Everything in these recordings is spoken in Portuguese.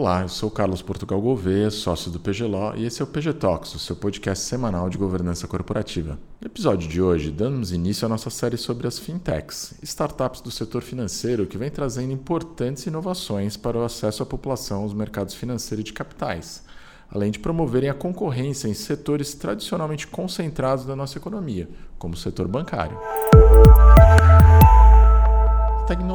Olá, eu sou Carlos Portugal Gouveia, sócio do PGLO, e esse é o PG Talks, o seu podcast semanal de governança corporativa. No episódio de hoje, damos início à nossa série sobre as fintechs, startups do setor financeiro que vem trazendo importantes inovações para o acesso à população aos mercados financeiros de capitais, além de promoverem a concorrência em setores tradicionalmente concentrados da nossa economia, como o setor bancário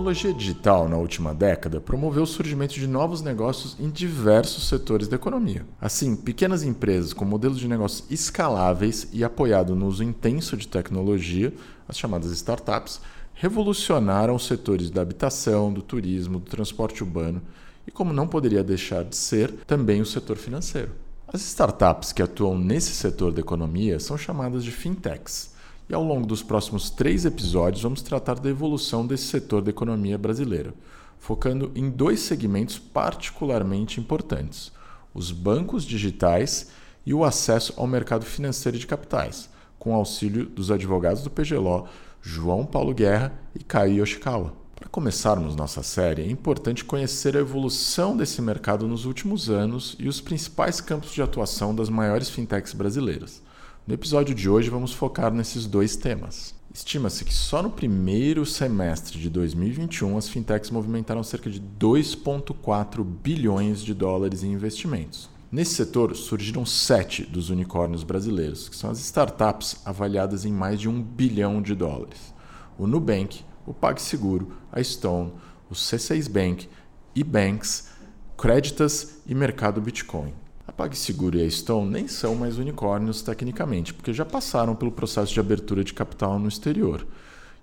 tecnologia digital na última década promoveu o surgimento de novos negócios em diversos setores da economia. Assim, pequenas empresas com modelos de negócios escaláveis e apoiado no uso intenso de tecnologia, as chamadas startups, revolucionaram os setores da habitação, do turismo, do transporte urbano e, como não poderia deixar de ser, também o setor financeiro. As startups que atuam nesse setor da economia são chamadas de fintechs e ao longo dos próximos três episódios vamos tratar da evolução desse setor da economia brasileira, focando em dois segmentos particularmente importantes: os bancos digitais e o acesso ao mercado financeiro de capitais, com auxílio dos advogados do PGLO, João Paulo Guerra e Kai Yoshikawa. Para começarmos nossa série, é importante conhecer a evolução desse mercado nos últimos anos e os principais campos de atuação das maiores fintechs brasileiras. No episódio de hoje, vamos focar nesses dois temas. Estima-se que só no primeiro semestre de 2021 as fintechs movimentaram cerca de 2,4 bilhões de dólares em investimentos. Nesse setor surgiram sete dos unicórnios brasileiros, que são as startups avaliadas em mais de um bilhão de dólares: o Nubank, o PagSeguro, a Stone, o C6 Bank, eBanks, Creditas e Mercado Bitcoin. A PagSeguro e a Stone nem são mais unicórnios tecnicamente, porque já passaram pelo processo de abertura de capital no exterior.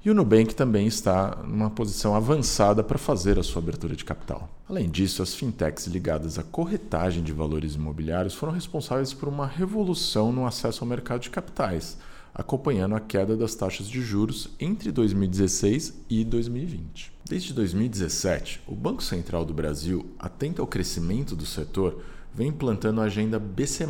E o Nubank também está numa posição avançada para fazer a sua abertura de capital. Além disso, as fintechs ligadas à corretagem de valores imobiliários foram responsáveis por uma revolução no acesso ao mercado de capitais, acompanhando a queda das taxas de juros entre 2016 e 2020. Desde 2017, o Banco Central do Brasil, atento ao crescimento do setor, vem implantando a agenda BC,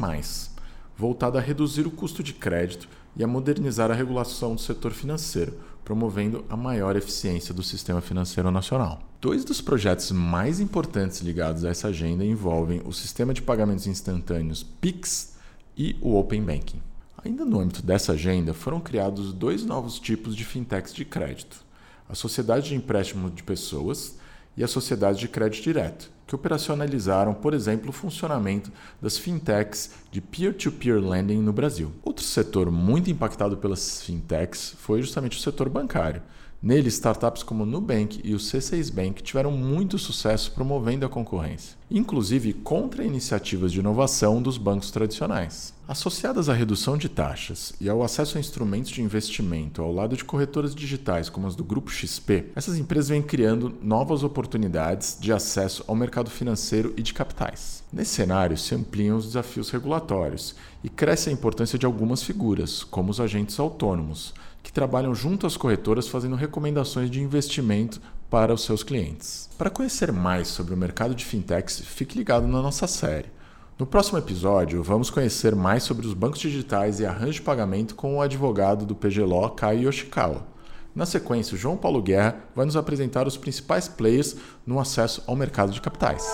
voltada a reduzir o custo de crédito e a modernizar a regulação do setor financeiro, promovendo a maior eficiência do sistema financeiro nacional. Dois dos projetos mais importantes ligados a essa agenda envolvem o sistema de pagamentos instantâneos PIX e o Open Banking. Ainda no âmbito dessa agenda, foram criados dois novos tipos de fintechs de crédito: a Sociedade de Empréstimo de Pessoas e a Sociedade de Crédito Direto, que operacionalizaram, por exemplo, o funcionamento das fintechs de peer-to-peer -peer lending no Brasil. Outro setor muito impactado pelas fintechs foi justamente o setor bancário. Nele, startups como Nubank e o C6 Bank tiveram muito sucesso promovendo a concorrência, inclusive contra iniciativas de inovação dos bancos tradicionais. Associadas à redução de taxas e ao acesso a instrumentos de investimento ao lado de corretoras digitais como as do Grupo XP, essas empresas vêm criando novas oportunidades de acesso ao mercado financeiro e de capitais. Nesse cenário, se ampliam os desafios regulatórios e cresce a importância de algumas figuras, como os agentes autônomos que trabalham junto às corretoras fazendo recomendações de investimento para os seus clientes. Para conhecer mais sobre o mercado de fintechs, fique ligado na nossa série. No próximo episódio, vamos conhecer mais sobre os bancos digitais e arranjo de pagamento com o advogado do PGLO, Kai Yoshikawa. Na sequência, João Paulo Guerra vai nos apresentar os principais players no acesso ao mercado de capitais.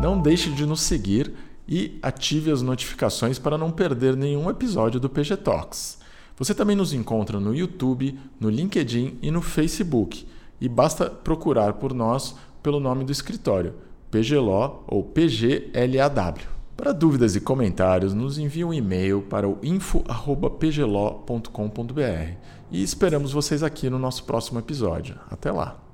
Não deixe de nos seguir e ative as notificações para não perder nenhum episódio do PG Talks. Você também nos encontra no YouTube, no LinkedIn e no Facebook, e basta procurar por nós pelo nome do escritório, PGLO ou PGLAW. Para dúvidas e comentários, nos envie um e-mail para o info@pglo.com.br e esperamos vocês aqui no nosso próximo episódio. Até lá.